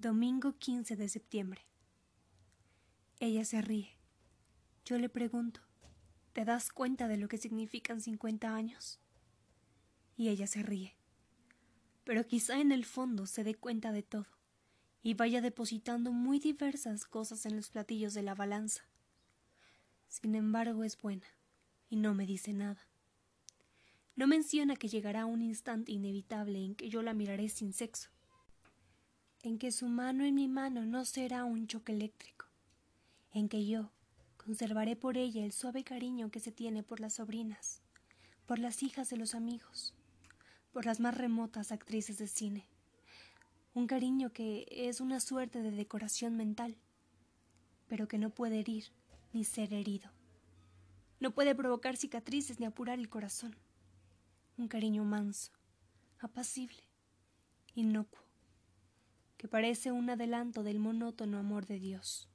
Domingo 15 de septiembre. Ella se ríe. Yo le pregunto, ¿te das cuenta de lo que significan cincuenta años? Y ella se ríe. Pero quizá en el fondo se dé cuenta de todo y vaya depositando muy diversas cosas en los platillos de la balanza. Sin embargo, es buena y no me dice nada. No menciona que llegará un instante inevitable en que yo la miraré sin sexo en que su mano en mi mano no será un choque eléctrico, en que yo conservaré por ella el suave cariño que se tiene por las sobrinas, por las hijas de los amigos, por las más remotas actrices de cine, un cariño que es una suerte de decoración mental, pero que no puede herir ni ser herido, no puede provocar cicatrices ni apurar el corazón, un cariño manso, apacible, inocuo, que parece un adelanto del monótono amor de Dios.